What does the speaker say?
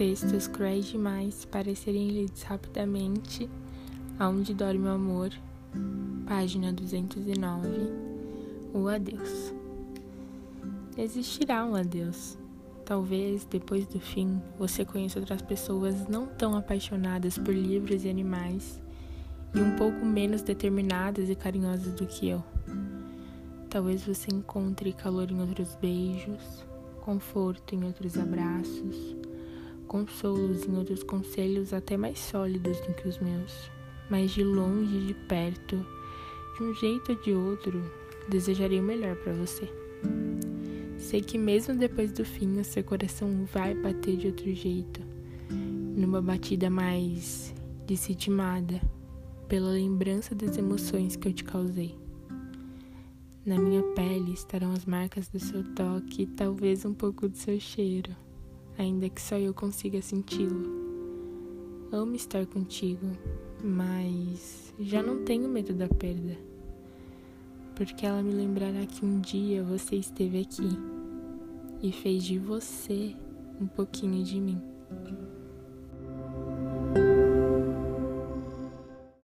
Textos cruéis demais para serem lidos rapidamente. Aonde dorme o amor. Página 209. O adeus. Existirá um adeus. Talvez depois do fim você conheça outras pessoas não tão apaixonadas por livros e animais e um pouco menos determinadas e carinhosas do que eu. Talvez você encontre calor em outros beijos, conforto em outros abraços, consolos em outros conselhos até mais sólidos do que os meus. Mas de longe e de perto, de um jeito ou de outro, desejarei o melhor para você. Sei que mesmo depois do fim, o seu coração vai bater de outro jeito, numa batida mais decidimada, pela lembrança das emoções que eu te causei. Na minha pele estarão as marcas do seu toque e talvez um pouco do seu cheiro, ainda que só eu consiga senti-lo. Amo estar contigo, mas já não tenho medo da perda, porque ela me lembrará que um dia você esteve aqui e fez de você um pouquinho de mim.